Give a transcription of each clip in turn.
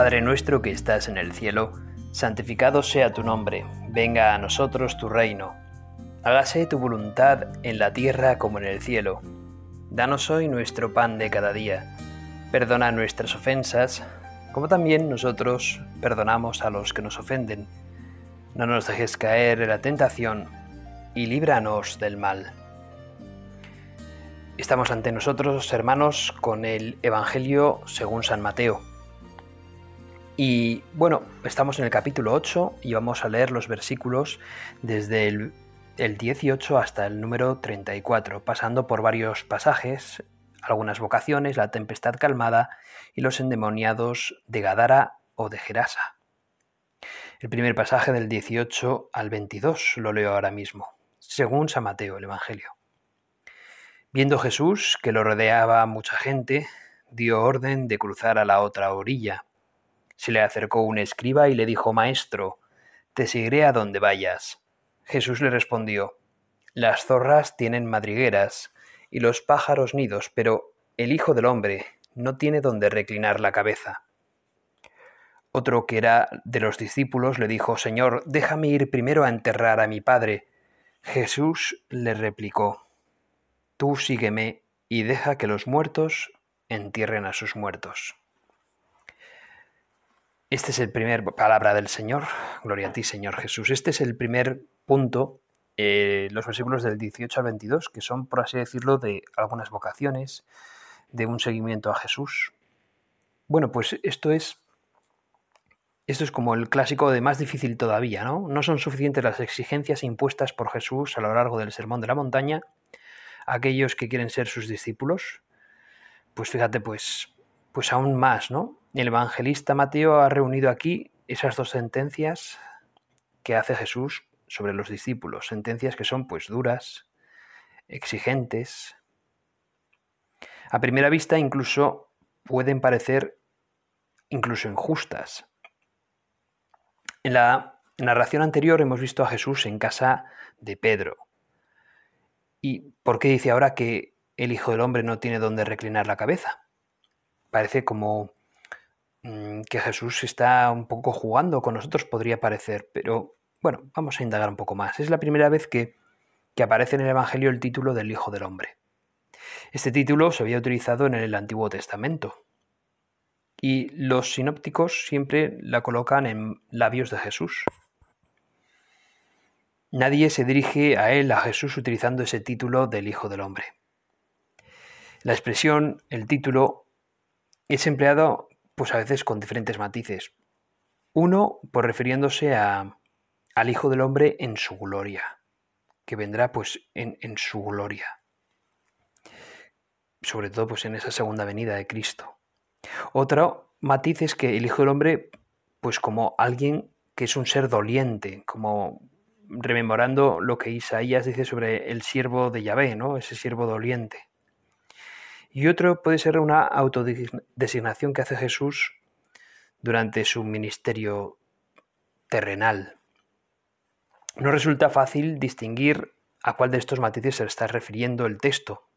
Padre nuestro que estás en el cielo, santificado sea tu nombre, venga a nosotros tu reino. Hágase tu voluntad en la tierra como en el cielo. Danos hoy nuestro pan de cada día. Perdona nuestras ofensas, como también nosotros perdonamos a los que nos ofenden. No nos dejes caer en la tentación y líbranos del mal. Estamos ante nosotros, hermanos, con el Evangelio según San Mateo. Y bueno, estamos en el capítulo 8 y vamos a leer los versículos desde el, 18 hasta el número 34, pasando por varios pasajes, algunas vocaciones, la tempestad calmada y los endemoniados de Gadara o de Gerasa. El primer pasaje del 18 al 22 lo leo ahora mismo, según San Mateo, el Evangelio. Viendo Jesús que lo rodeaba mucha gente, dio orden de cruzar a la otra orilla se le acercó un escriba y le dijo, Maestro, te seguiré a donde vayas. Jesús le respondió, Las zorras tienen madrigueras y los pájaros nidos, pero el Hijo del Hombre no tiene donde reclinar la cabeza. Otro que era de los discípulos le dijo, Señor, déjame ir primero a enterrar a mi padre. Jesús le replicó, Tú sígueme y deja que los muertos entierren a sus muertos. Este es el primer palabra del Señor. Gloria a ti, Señor Jesús. Este es el primer punto, eh, los versículos del 18 al 22, que son, por así decirlo, de algunas vocaciones, de un seguimiento a Jesús. Bueno, pues esto es. Esto es como el clásico de más difícil todavía, ¿no? No son suficientes las exigencias impuestas por Jesús a lo largo del Sermón de la Montaña a aquellos que quieren ser sus discípulos. Pues fíjate, pues, pues aún más, ¿no? El evangelista Mateo ha reunido aquí esas dos sentencias que hace Jesús sobre los discípulos, sentencias que son pues duras, exigentes. A primera vista incluso pueden parecer incluso injustas. En la narración anterior hemos visto a Jesús en casa de Pedro. ¿Y por qué dice ahora que el Hijo del Hombre no tiene donde reclinar la cabeza? Parece como Mm, que Jesús está un poco jugando con nosotros, podría parecer, pero bueno, vamos a indagar un poco más. Es la primera vez que, que aparece en el Evangelio el título del Hijo del Hombre. Este título se había utilizado en el Antiguo Testamento y los sinópticos siempre la colocan en labios de Jesús. Nadie se dirige a él, a Jesús, utilizando ese título del Hijo del Hombre. La expresión, el título, es empleado pues a veces con diferentes matices. Uno, pues refiriéndose a, al Hijo del Hombre en su gloria, que vendrá pues en, en su gloria. Sobre todo pues en esa segunda venida de Cristo. Otro matiz es que el Hijo del Hombre, pues como alguien que es un ser doliente, como rememorando lo que Isaías dice sobre el siervo de Yahvé, ¿no? Ese siervo doliente. Y otro puede ser una autodesignación que hace Jesús durante su ministerio terrenal. No resulta fácil distinguir a cuál de estos matices se está refiriendo el texto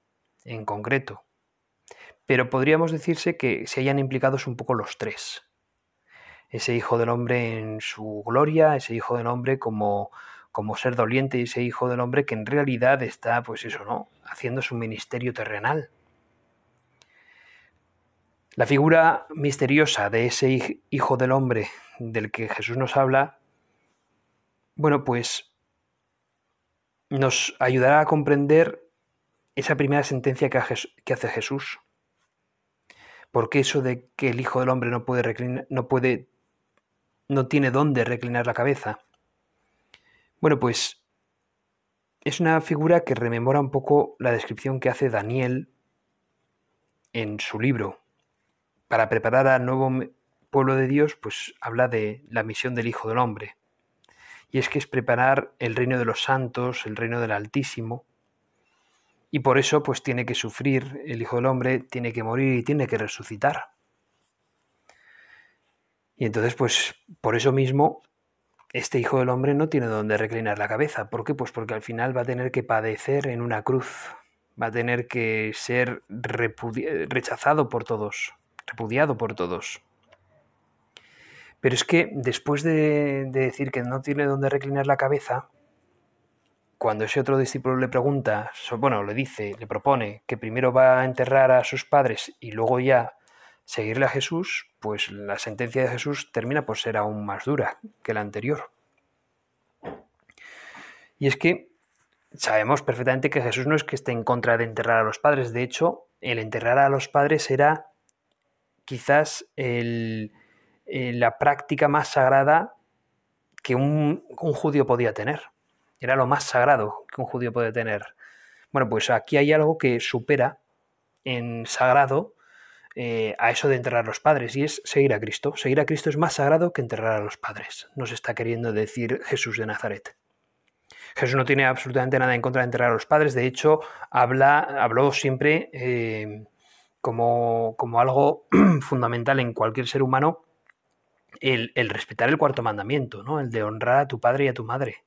en concreto, pero podríamos decirse que se hayan implicados un poco los tres. Ese Hijo del Hombre en su gloria, ese Hijo del Hombre como, como ser doliente y ese Hijo del Hombre que en realidad está, pues eso, ¿no? Haciendo su ministerio terrenal. La figura misteriosa de ese Hijo del Hombre del que Jesús nos habla, bueno, pues nos ayudará a comprender esa primera sentencia que hace Jesús. ¿Por qué eso de que el Hijo del Hombre no puede reclinar, no puede, no tiene dónde reclinar la cabeza? Bueno, pues es una figura que rememora un poco la descripción que hace Daniel en su libro, para preparar al nuevo pueblo de Dios, pues habla de la misión del Hijo del Hombre. Y es que es preparar el reino de los santos, el reino del Altísimo. Y por eso pues tiene que sufrir el Hijo del Hombre, tiene que morir y tiene que resucitar. Y entonces pues por eso mismo este Hijo del Hombre no tiene donde reclinar la cabeza. ¿Por qué? Pues porque al final va a tener que padecer en una cruz, va a tener que ser rechazado por todos repudiado por todos. Pero es que después de, decir que no tiene dónde reclinar la cabeza, cuando ese otro discípulo le pregunta, bueno, le dice, le propone que primero va a enterrar a sus padres y luego ya seguirle a Jesús, pues la sentencia de Jesús termina por ser aún más dura que la anterior. Y es que sabemos perfectamente que Jesús no es que esté en contra de enterrar a los padres, de hecho, el enterrar a los padres era quizás eh, la práctica más sagrada que un, judío podía tener. Era lo más sagrado que un judío puede tener. Bueno, pues aquí hay algo que supera en sagrado eh, a eso de enterrar a los padres, y es seguir a Cristo. Seguir a Cristo es más sagrado que enterrar a los padres, nos está queriendo decir Jesús de Nazaret. Jesús no tiene absolutamente nada en contra de enterrar a los padres, de hecho, habla, habló siempre eh, como, como algo fundamental en cualquier ser humano el, respetar el cuarto mandamiento, ¿no? El de honrar a tu padre y a tu madre.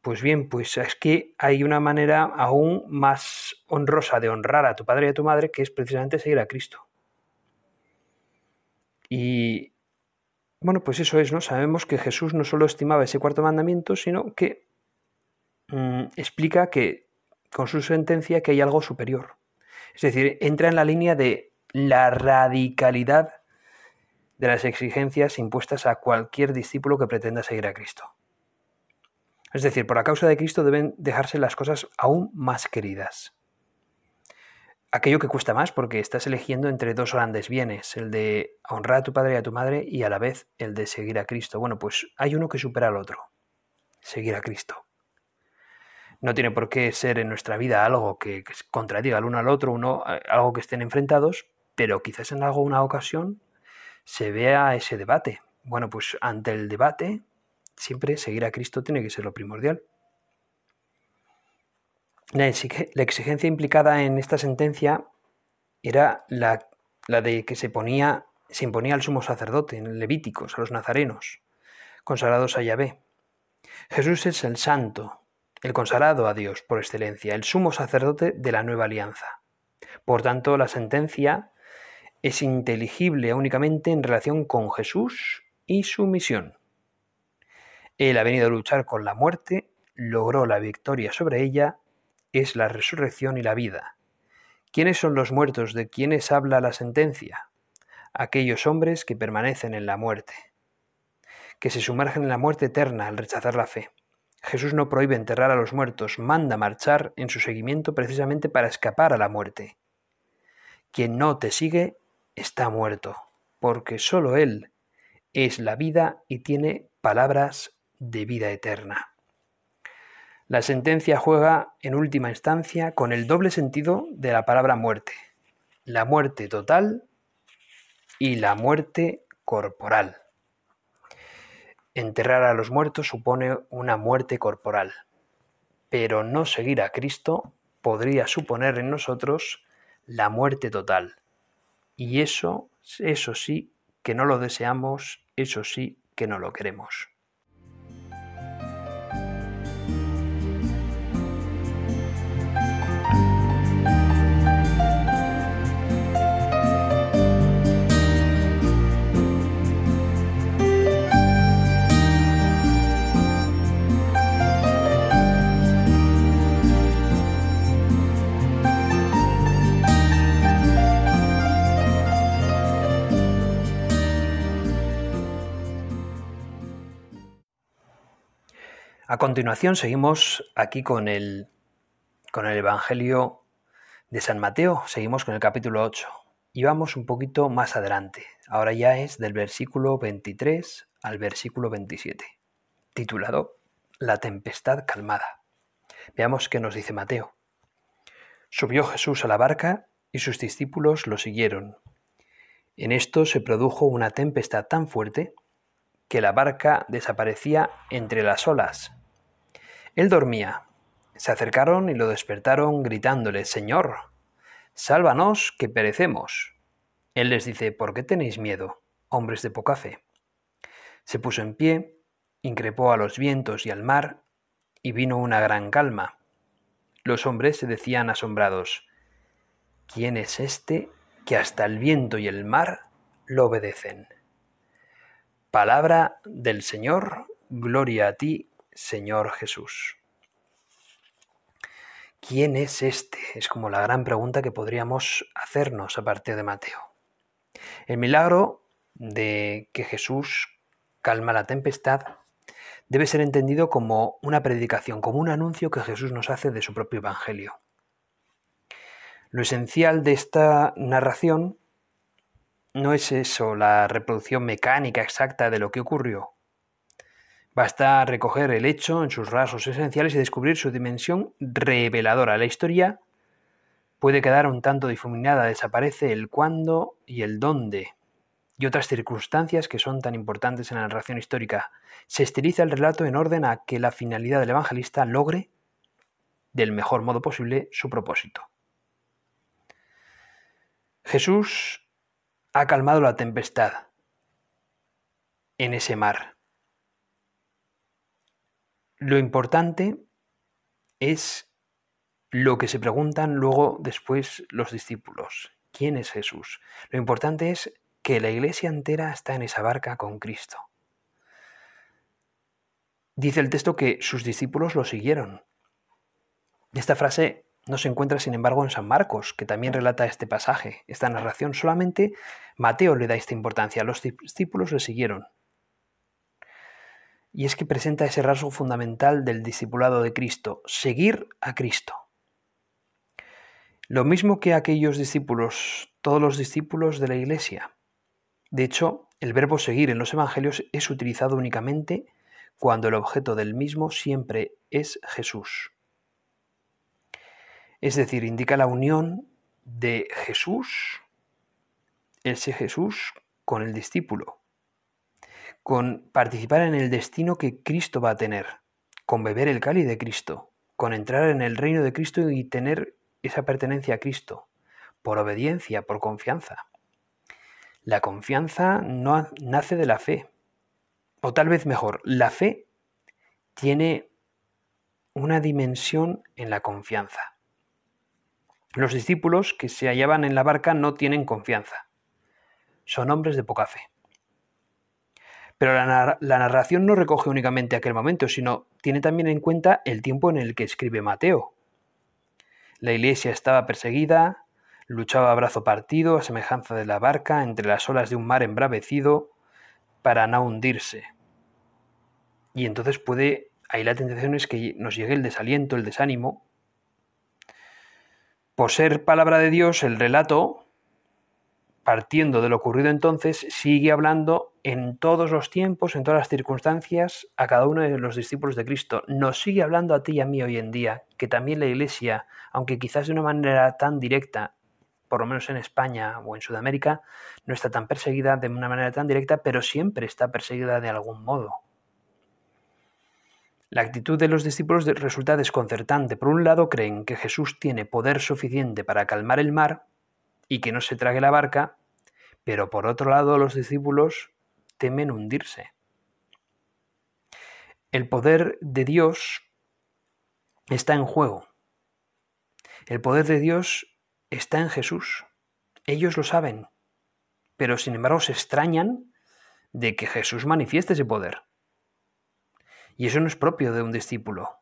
Pues bien, pues es que hay una manera aún más honrosa de honrar a tu padre y a tu madre que es precisamente seguir a Cristo. Y bueno, pues eso es, ¿no? Sabemos que Jesús no solo estimaba ese cuarto mandamiento, sino que mm, explica que con su sentencia que hay algo superior. Es decir, entra en la línea de la radicalidad de las exigencias impuestas a cualquier discípulo que pretenda seguir a Cristo. Es decir, por la causa de Cristo deben dejarse las cosas aún más queridas. Aquello que cuesta más porque estás eligiendo entre dos grandes bienes, el de honrar a tu padre y a tu madre y a la vez el de seguir a Cristo. Bueno, pues hay uno que supera al otro, seguir a Cristo. No tiene por qué ser en nuestra vida algo que, contradiga el uno al otro, uno, eh, algo que estén enfrentados, pero quizás en alguna ocasión se vea ese debate. Bueno, pues ante el debate, siempre seguir a Cristo tiene que ser lo primordial. La exigencia implicada en esta sentencia era la, la de que se, ponía, se imponía al sumo sacerdote, en Levíticos, a los nazarenos, consagrados a Yahvé. Jesús es el santo, el consagrado a Dios por excelencia, el sumo sacerdote de la nueva alianza. Por tanto, la sentencia es inteligible únicamente en relación con Jesús y su misión. Él ha venido a luchar con la muerte, logró la victoria sobre ella, es la resurrección y la vida. ¿Quiénes son los muertos de quienes habla la sentencia? Aquellos hombres que permanecen en la muerte, que se sumergen en la muerte eterna al rechazar la fe. Jesús no prohíbe enterrar a los muertos, manda marchar en su seguimiento precisamente para escapar a la muerte. Quien no te sigue está muerto, porque sólo Él es la vida y tiene palabras de vida eterna. La sentencia juega en última instancia con el doble sentido de la palabra muerte, la muerte total y la muerte corporal. Enterrar a los muertos supone una muerte corporal, pero no seguir a Cristo podría suponer en nosotros la muerte total, y eso, eso sí que no lo deseamos, eso sí que no lo queremos. A continuación seguimos aquí con el, con el Evangelio de San Mateo, seguimos con el capítulo 8 y vamos un poquito más adelante. Ahora ya es del versículo 23 al versículo 27, titulado La tempestad calmada. Veamos qué nos dice Mateo. Subió Jesús a la barca y sus discípulos lo siguieron. En esto se produjo una tempestad tan fuerte que la barca desaparecía entre las olas él dormía. Se acercaron y lo despertaron gritándole, Señor, sálvanos, que perecemos. Él les dice, ¿por qué tenéis miedo, hombres de poca fe? Se puso en pie, increpó a los vientos y al mar, y vino una gran calma. Los hombres se decían asombrados, ¿quién es este que hasta el viento y el mar lo obedecen? Palabra del Señor, gloria a ti, Señor Jesús. ¿Quién es este? Es como la gran pregunta que podríamos hacernos a partir de Mateo. El milagro de que Jesús calma la tempestad debe ser entendido como una predicación, como un anuncio que Jesús nos hace de su propio Evangelio. Lo esencial de esta narración no es eso, la reproducción mecánica exacta de lo que ocurrió. Basta recoger el hecho en sus rasgos esenciales y descubrir su dimensión reveladora. La historia puede quedar un tanto difuminada, desaparece el cuándo y el dónde y otras circunstancias que son tan importantes en la narración histórica. Se estiliza el relato en orden a que la finalidad del evangelista logre, del mejor modo posible, su propósito. Jesús ha calmado la tempestad en ese mar. Lo importante es lo que se preguntan luego después los discípulos. ¿Quién es Jesús? Lo importante es que la iglesia entera está en esa barca con Cristo. Dice el texto que sus discípulos lo siguieron. Esta frase no se encuentra, sin embargo, en San Marcos, que también relata este pasaje, esta narración. Solamente Mateo le da esta importancia. Los discípulos le siguieron. Y es que presenta ese rasgo fundamental del discipulado de Cristo, seguir a Cristo. Lo mismo que aquellos discípulos, todos los discípulos de la Iglesia. De hecho, el verbo seguir en los Evangelios es utilizado únicamente cuando el objeto del mismo siempre es Jesús es decir, indica la unión de Jesús, ese Jesús, con el discípulo, con participar en el destino que Cristo va a tener, con beber el cáliz de Cristo, con entrar en el reino de Cristo y tener esa pertenencia a Cristo, por obediencia, por confianza. La confianza no nace de la fe, o tal vez mejor, la fe tiene una dimensión en la confianza. Los discípulos que se hallaban en la barca no tienen confianza. Son hombres de poca fe. Pero la, narración no recoge únicamente aquel momento, sino tiene también en cuenta el tiempo en el que escribe Mateo. La iglesia estaba perseguida, luchaba a brazo partido, a semejanza de la barca, entre las olas de un mar embravecido, para no hundirse. Y entonces puede, ahí la tentación es que nos llegue el desaliento, el desánimo, por ser palabra de Dios, el relato, partiendo de lo ocurrido entonces, sigue hablando en todos los tiempos, en todas las circunstancias, a cada uno de los discípulos de Cristo. Nos sigue hablando a ti y a mí hoy en día, que también la Iglesia, aunque quizás de una manera tan directa, por lo menos en España o en Sudamérica, no está tan perseguida de una manera tan directa, pero siempre está perseguida de algún modo. La actitud de los discípulos resulta desconcertante. Por un lado, creen que Jesús tiene poder suficiente para calmar el mar y que no se trague la barca, pero por otro lado, los discípulos temen hundirse. El poder de Dios está en juego. El poder de Dios está en Jesús. Ellos lo saben, pero sin embargo se extrañan de que Jesús manifieste ese poder. Y eso no es propio de un discípulo.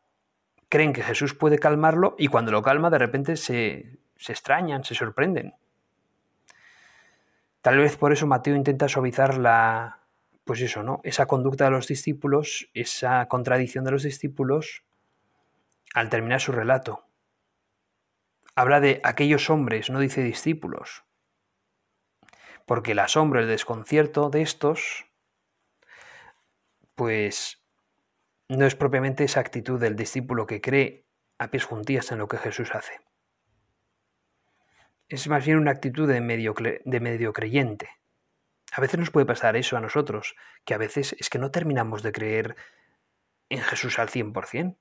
Creen que Jesús puede calmarlo y cuando lo calma de repente se, se extrañan, se sorprenden. Tal vez por eso Mateo intenta suavizar la, pues eso, ¿no? Esa conducta de los discípulos, esa contradicción de los discípulos al terminar su relato. Habla de aquellos hombres, no dice discípulos. Porque el asombro, el desconcierto de estos, pues no es propiamente esa actitud del discípulo que cree a pies juntillas en lo que Jesús hace. Es más bien una actitud de medio, de medio creyente. A veces nos puede pasar eso a nosotros, que a veces es que no terminamos de creer en Jesús al 100%.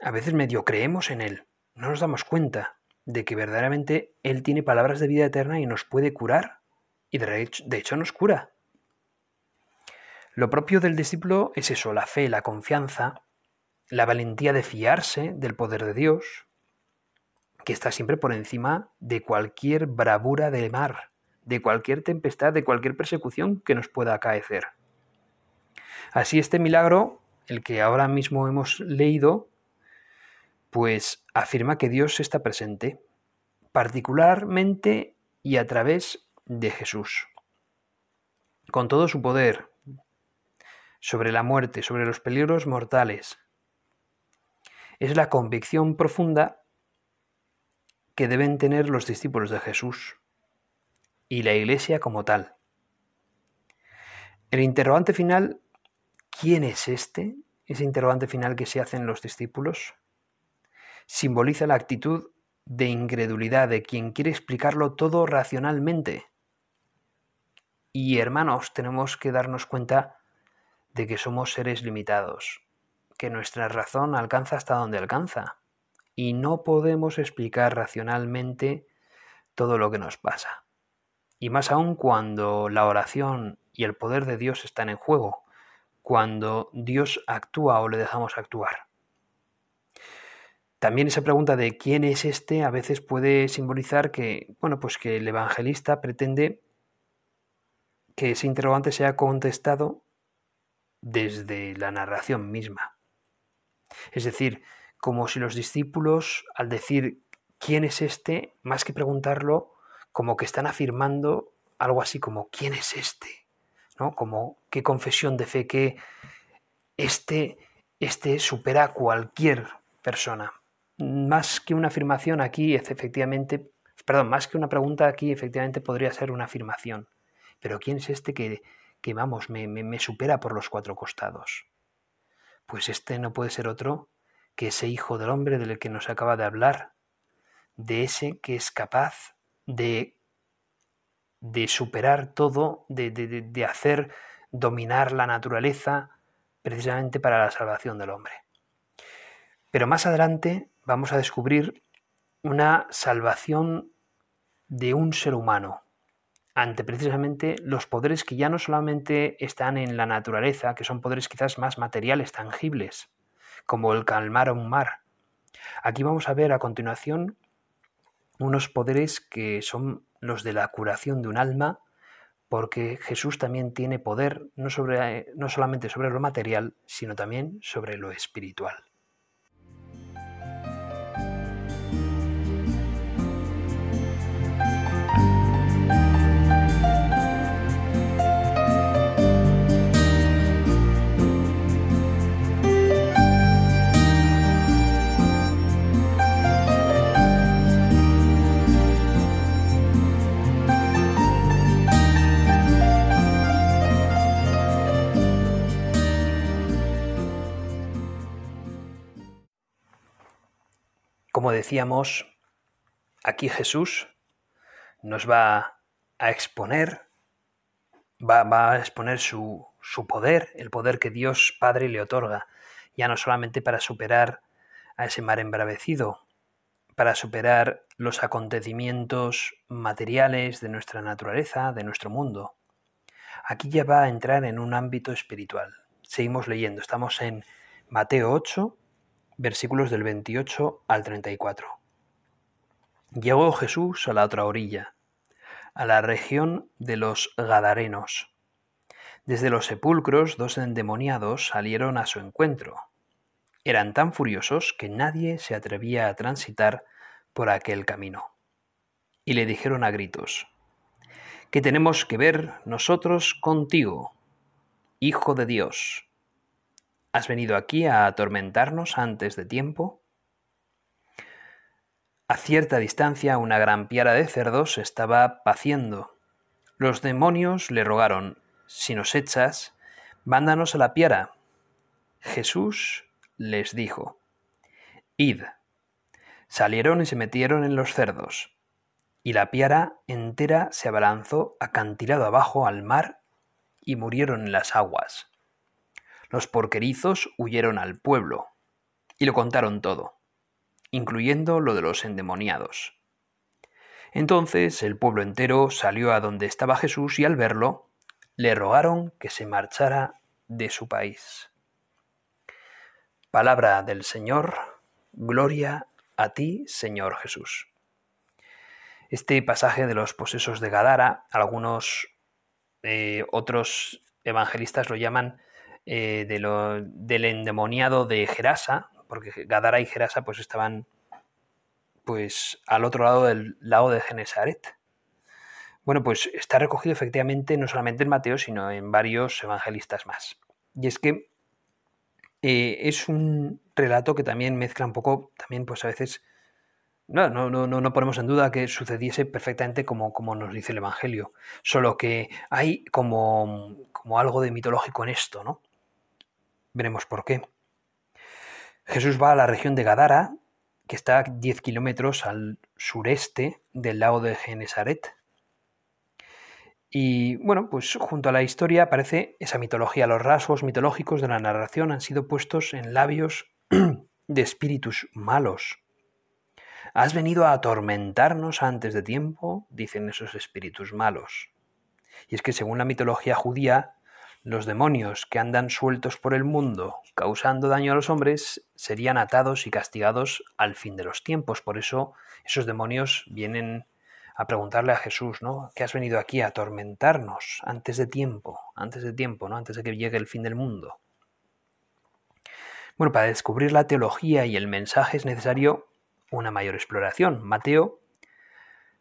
A veces medio creemos en Él, no nos damos cuenta de que verdaderamente Él tiene palabras de vida eterna y nos puede curar, y de hecho, de hecho nos cura. Lo propio del discípulo es eso, la fe, la confianza, la valentía de fiarse del poder de Dios, que está siempre por encima de cualquier bravura de mar, de cualquier tempestad, de cualquier persecución que nos pueda acaecer. Así este milagro, el que ahora mismo hemos leído, pues afirma que Dios está presente, particularmente y a través de Jesús. Con todo su poder sobre la muerte, sobre los peligros mortales. Es la convicción profunda que deben tener los discípulos de Jesús y la Iglesia como tal. El interrogante final, ¿quién es este? Ese interrogante final que se hacen los discípulos simboliza la actitud de incredulidad de quien quiere explicarlo todo racionalmente. Y hermanos, tenemos que darnos cuenta de que somos seres limitados, que nuestra razón alcanza hasta donde alcanza, y no podemos explicar racionalmente todo lo que nos pasa. Y más aún cuando la oración y el poder de Dios están en juego, cuando Dios actúa o le dejamos actuar. También esa pregunta de quién es este a veces puede simbolizar que, bueno, pues que el evangelista pretende que ese interrogante sea contestado desde la narración misma. Es decir, como si los discípulos, al decir quién es este, más que preguntarlo, como que están afirmando algo así como quién es este, ¿no? Como qué confesión de fe que este, este supera a cualquier persona más que una afirmación aquí, efectivamente, perdón, más que una pregunta aquí, efectivamente podría ser una afirmación. Pero ¿quién es este que, que vamos, me, me supera por los cuatro costados? Pues este no puede ser otro que ese Hijo del Hombre del que nos acaba de hablar, de ese que es capaz de, de superar todo, de, de, de hacer dominar la naturaleza precisamente para la salvación del hombre. Pero más adelante vamos a descubrir una salvación de un ser humano ante precisamente los poderes que ya no solamente están en la naturaleza, que son poderes quizás más materiales, tangibles, como el calmar a un mar. Aquí vamos a ver a continuación unos poderes que son los de la curación de un alma, porque Jesús también tiene poder no, sobre, no solamente sobre lo material, sino también sobre lo espiritual. Como decíamos, aquí Jesús nos va a exponer, va, a exponer su, su poder, el poder que Dios Padre le otorga, ya no solamente para superar a ese mar embravecido, para superar los acontecimientos materiales de nuestra naturaleza, de nuestro mundo. Aquí ya va a entrar en un ámbito espiritual. Seguimos leyendo, estamos en Mateo 8, versículos del 28 al 34. Llegó Jesús a la otra orilla, a la región de los Gadarenos. Desde los sepulcros dos endemoniados salieron a su encuentro. Eran tan furiosos que nadie se atrevía a transitar por aquel camino. Y le dijeron a gritos, ¿Qué tenemos que ver nosotros contigo, Hijo de Dios? ¿Has venido aquí a atormentarnos antes de tiempo? A cierta distancia una gran piara de cerdos estaba paciendo. Los demonios le rogaron, si nos echas, mándanos a la piara. Jesús les dijo, Id. Salieron y se metieron en los cerdos, y la piara entera se abalanzó acantilado abajo al mar y murieron en las aguas. Los porquerizos huyeron al pueblo y lo contaron todo, incluyendo lo de los endemoniados. Entonces el pueblo entero salió a donde estaba Jesús y al verlo, le rogaron que se marchara de su país. Palabra del Señor, gloria a ti, Señor Jesús. Este pasaje de los posesos de Gadara, algunos eh, otros evangelistas lo llaman eh, de lo, del endemoniado de Gerasa, porque Gadara y Gerasa pues estaban pues al otro lado del lago de Genesaret. Bueno, pues está recogido efectivamente no solamente en Mateo, sino en varios evangelistas más. Y es que eh, es un relato que también mezcla un poco, también pues a veces, no, no, no, no ponemos en duda que sucediese perfectamente como, como nos dice el Evangelio, solo que hay como, como algo de mitológico en esto, ¿no? Veremos por qué. Jesús va a la región de Gadara, que está a 10 kilómetros al sureste del lago de Genesaret. Y bueno, pues junto a la historia aparece esa mitología. Los rasgos mitológicos de la narración han sido puestos en labios de espíritus malos. Has venido a atormentarnos antes de tiempo, dicen esos espíritus malos. Y es que según la mitología judía, los demonios que andan sueltos por el mundo causando daño a los hombres serían atados y castigados al fin de los tiempos. Por eso esos demonios vienen a preguntarle a Jesús, ¿no? Que has venido aquí a atormentarnos antes de tiempo, antes de tiempo, ¿no? Antes de que llegue el fin del mundo. Bueno, para descubrir la teología y el mensaje es necesario una mayor exploración. Mateo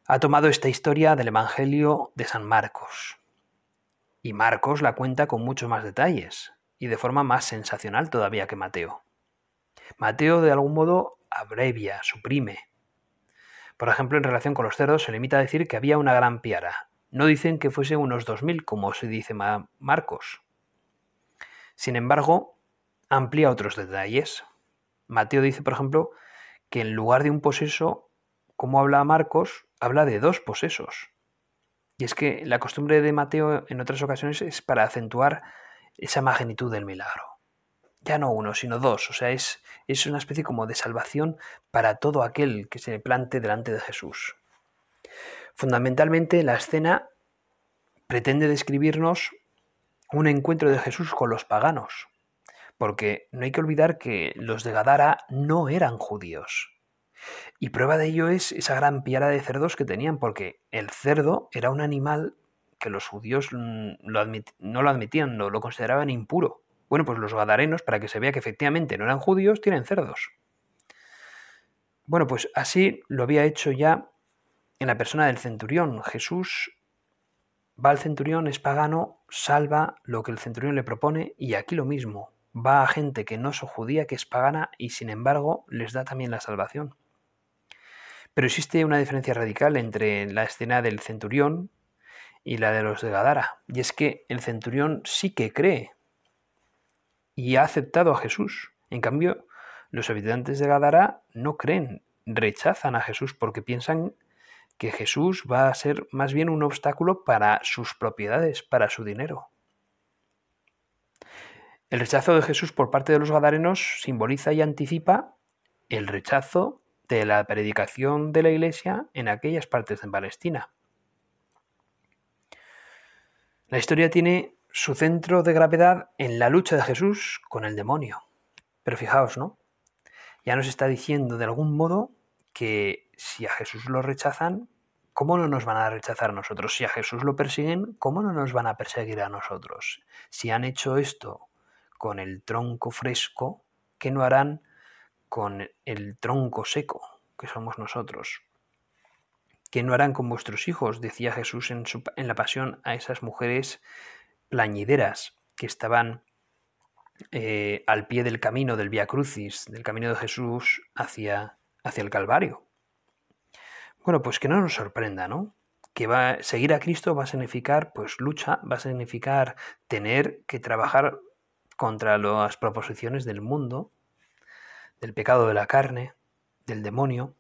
ha tomado esta historia del Evangelio de San Marcos y Marcos la cuenta con muchos más detalles y de forma más sensacional todavía que Mateo. Mateo de algún modo abrevia, suprime. Por ejemplo, en relación con los cerdos se limita a decir que había una gran piara. No dicen que fuese unos 2.000 como se dice Marcos. Sin embargo, amplía otros detalles. Mateo dice, por ejemplo, que en lugar de un poseso, como habla Marcos, habla de dos posesos. Y es que la costumbre de Mateo en otras ocasiones es para acentuar esa magnitud del milagro. Ya no uno, sino dos. O sea, es, es una especie como de salvación para todo aquel que se plante delante de Jesús. Fundamentalmente la escena pretende describirnos un encuentro de Jesús con los paganos, porque no hay que olvidar que los de Gadara no eran judíos. Y prueba de ello es esa gran piara de cerdos que tenían, porque el cerdo era un animal que los judíos mm, no lo admitían, no lo consideraban impuro. Bueno, pues los gadarenos, para que se vea que efectivamente no eran judíos, tienen cerdos. Bueno, pues así lo había hecho ya en la persona del centurión. Jesús va al centurión, es pagano, salva lo que el centurión le propone y aquí lo mismo. Va a gente que no es judía, que es pagana y sin embargo les da también la salvación. Pero existe una diferencia radical entre la escena del centurión y la de los de Gadara. Y es que el centurión sí que cree y ha aceptado a Jesús. En cambio, los habitantes de Gadara no creen, rechazan a Jesús porque piensan que Jesús va a ser más bien un obstáculo para sus propiedades, para su dinero. El rechazo de Jesús por parte de los gadarenos simboliza y anticipa el rechazo de la predicación de la Iglesia en aquellas partes de Palestina. La historia tiene su centro de gravedad en la lucha de Jesús con el demonio. Pero fijaos, ¿no? Ya nos está diciendo de algún modo que si a Jesús lo rechazan, ¿cómo no nos van a rechazar a nosotros? Si a Jesús lo persiguen, ¿cómo no nos van a perseguir a nosotros? Si han hecho esto con el tronco fresco, ¿qué no harán con el tronco seco que somos nosotros. Que no harán con vuestros hijos, decía Jesús en, la pasión a esas mujeres plañideras que estaban eh, al pie del camino del Via Crucis, del camino de Jesús hacia, hacia el Calvario. Bueno, pues que no nos sorprenda, ¿no? Que va, seguir a Cristo va a significar pues lucha, va a significar tener que trabajar contra las proposiciones del mundo, del pecado de la carne, del demonio.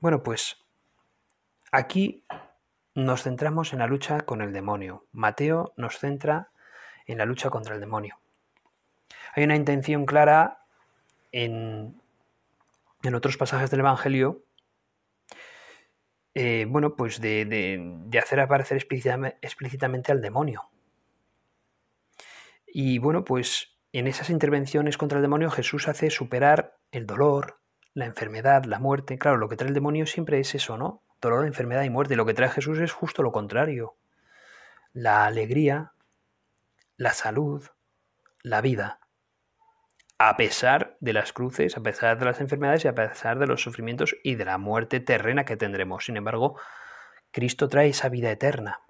Bueno, pues aquí nos centramos en la lucha con el demonio. Mateo nos centra en la lucha contra el demonio. Hay una intención clara en, en otros pasajes del Evangelio, eh, bueno, pues de, de, hacer aparecer explícitamente al demonio. Y bueno, pues en esas intervenciones contra el demonio Jesús hace superar el dolor, la enfermedad, la muerte. Claro, lo que trae el demonio siempre es eso, ¿no? Dolor, enfermedad y muerte. Lo que trae Jesús es justo lo contrario. La alegría, la salud, la vida, a pesar de las cruces, a pesar de las enfermedades y a pesar de los sufrimientos y de la muerte terrena que tendremos. Sin embargo, Cristo trae esa vida eterna.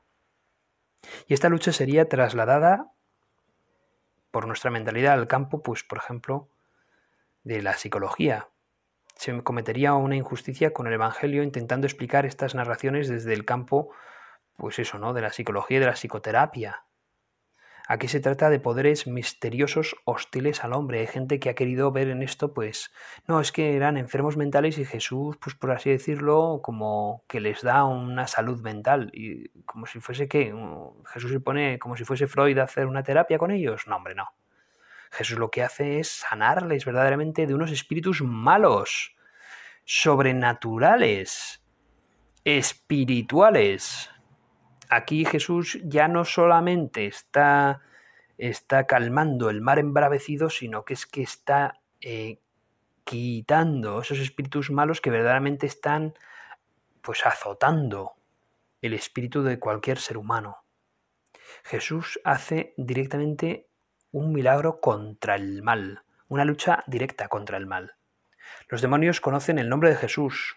Y esta lucha sería trasladada por nuestra mentalidad al campo, pues por ejemplo, de la psicología. Se cometería una injusticia con el Evangelio intentando explicar estas narraciones desde el campo, pues eso, ¿no? De la psicología y de la psicoterapia. Aquí se trata de poderes misteriosos hostiles al hombre. Hay gente que ha querido ver en esto, pues, no, es que eran enfermos mentales y Jesús, pues por así decirlo, como que les da una salud mental. Y como si fuese que Jesús se pone como si fuese Freud a hacer una terapia con ellos. No, hombre, no. Jesús lo que hace es sanarles verdaderamente de unos espíritus malos, sobrenaturales, espirituales aquí Jesús ya no solamente está, está calmando el mar embravecido, sino que es que está eh, quitando esos espíritus malos que verdaderamente están pues azotando el espíritu de cualquier ser humano. Jesús hace directamente un milagro contra el mal, una lucha directa contra el mal. Los demonios conocen el nombre de Jesús,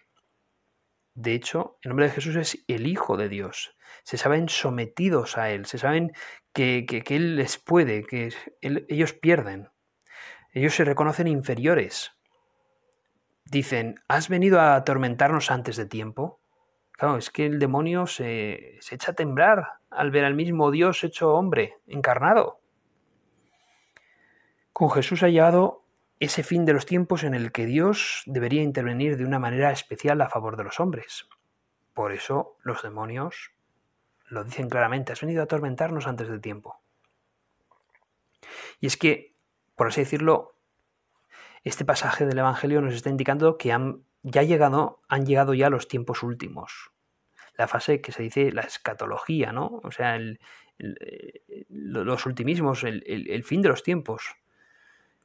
de hecho, el nombre de Jesús es el Hijo de Dios. Se saben sometidos a Él, se saben que, Él les puede, que ellos pierden. Ellos se reconocen inferiores. Dicen, ¿has venido a atormentarnos antes de tiempo? Claro, es que el demonio se, se echa a temblar al ver al mismo Dios hecho hombre, encarnado. Con Jesús ha llegado ese fin de los tiempos en el que Dios debería intervenir de una manera especial a favor de los hombres. Por eso los demonios lo dicen claramente, has venido a atormentarnos antes del tiempo. Y es que, por así decirlo, este pasaje del Evangelio nos está indicando que han llegado, han llegado ya los tiempos últimos. La fase que se dice la escatología, ¿no? O sea, los ultimismos, el fin de los tiempos.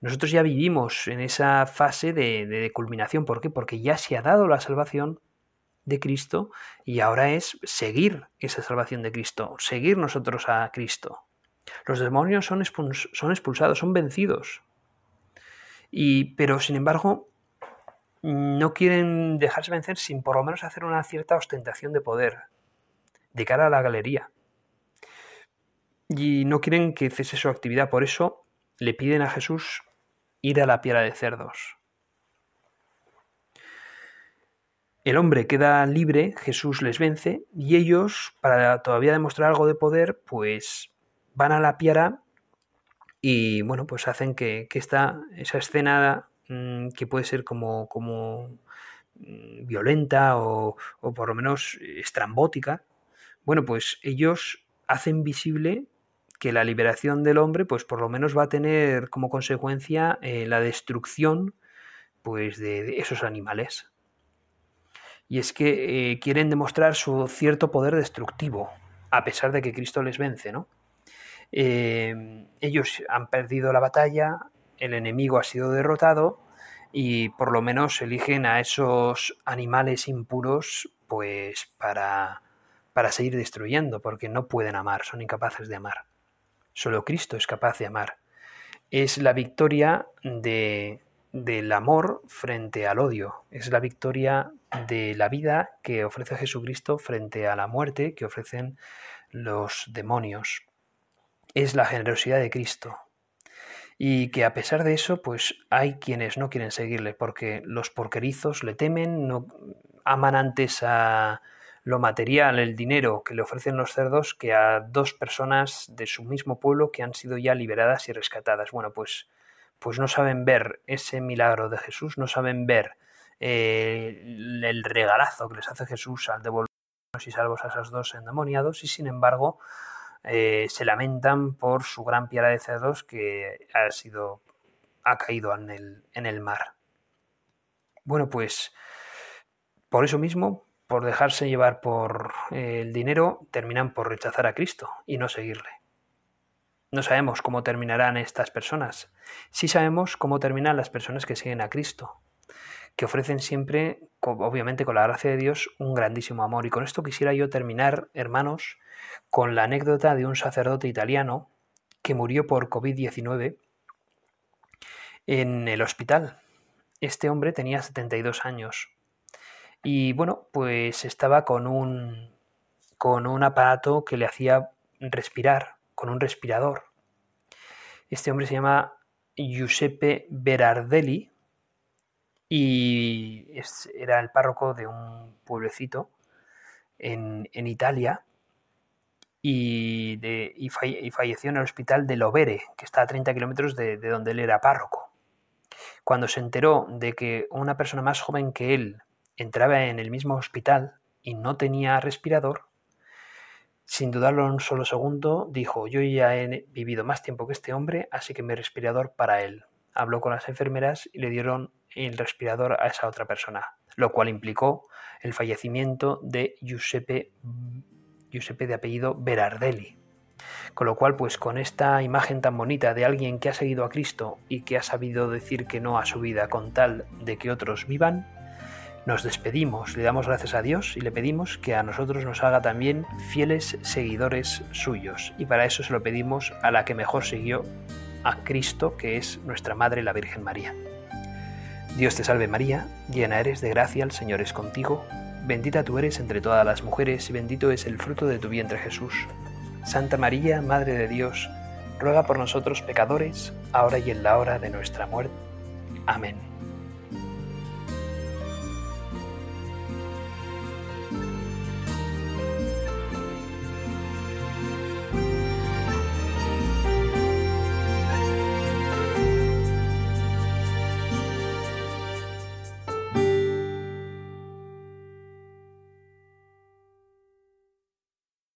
Nosotros ya vivimos en esa fase de, culminación. ¿Por qué? Porque ya se ha dado la salvación de Cristo y ahora es seguir esa salvación de Cristo, seguir nosotros a Cristo. Los demonios son, son expulsados, son vencidos. Y, pero sin embargo, no quieren dejarse vencer sin por lo menos hacer una cierta ostentación de poder de cara a la galería. Y no quieren que cese su actividad. Por eso le piden a Jesús ir a la piedra de cerdos. El hombre queda libre, Jesús les vence y ellos, para todavía demostrar algo de poder, pues van a la piedra y bueno, pues hacen que, esta, esa escena mm, que puede ser como, como mm, violenta o, o por lo menos estrambótica, bueno, pues ellos hacen visible que la liberación del hombre, pues por lo menos va a tener como consecuencia eh, la destrucción pues, de, esos animales. Y es que eh, quieren demostrar su cierto poder destructivo, a pesar de que Cristo les vence, ¿no? Eh, ellos han perdido la batalla, el enemigo ha sido derrotado y por lo menos eligen a esos animales impuros pues para, para seguir destruyendo, porque no pueden amar, son incapaces de amar. Solo Cristo es capaz de amar. Es la victoria de, del amor frente al odio. Es la victoria de la vida que ofrece Jesucristo frente a la muerte que ofrecen los demonios. Es la generosidad de Cristo. Y que a pesar de eso, pues hay quienes no quieren seguirle, porque los porquerizos le temen, no aman antes a, lo material, el dinero que le ofrecen los cerdos que a dos personas de su mismo pueblo que han sido ya liberadas y rescatadas. Bueno, pues, pues no saben ver ese milagro de Jesús, no saben ver eh, el regalazo que les hace Jesús al devolvernos y salvos a esos dos endemoniados y sin embargo eh, se lamentan por su gran piara de cerdos que ha sido ha caído en el, en el mar. Bueno, pues por eso mismo, por dejarse llevar por eh, el dinero, terminan por rechazar a Cristo y no seguirle. No sabemos cómo terminarán estas personas. Sí sabemos cómo terminan las personas que siguen a Cristo, que ofrecen siempre, obviamente con la gracia de Dios, un grandísimo amor. Y con esto quisiera yo terminar, hermanos, con la anécdota de un sacerdote italiano que murió por COVID-19 en el hospital. Este hombre tenía 72 años y bueno, pues estaba con un, con un aparato que le hacía respirar, con un respirador. Este hombre se llama Giuseppe Berardelli y era el párroco de un pueblecito en, Italia y, de, falleció en el hospital de Lovere, que está a 30 kilómetros de donde él era párroco. Cuando se enteró de que una persona más joven que él entraba en el mismo hospital y no tenía respirador, sin dudarlo un solo segundo, dijo, yo ya he vivido más tiempo que este hombre, así que mi respirador para él. Habló con las enfermeras y le dieron el respirador a esa otra persona, lo cual implicó el fallecimiento de Giuseppe, Giuseppe de apellido Berardelli. Con lo cual, pues con esta imagen tan bonita de alguien que ha seguido a Cristo y que ha sabido decir que no a su vida con tal de que otros vivan, nos despedimos, le damos gracias a Dios y le pedimos que a nosotros nos haga también fieles seguidores suyos. Y para eso se lo pedimos a la que mejor siguió a Cristo, que es nuestra Madre la Virgen María. Dios te salve María, llena eres de gracia, el Señor es contigo, bendita tú eres entre todas las mujeres y bendito es el fruto de tu vientre Jesús. Santa María, Madre de Dios, ruega por nosotros pecadores, ahora y en la hora de nuestra muerte. Amén.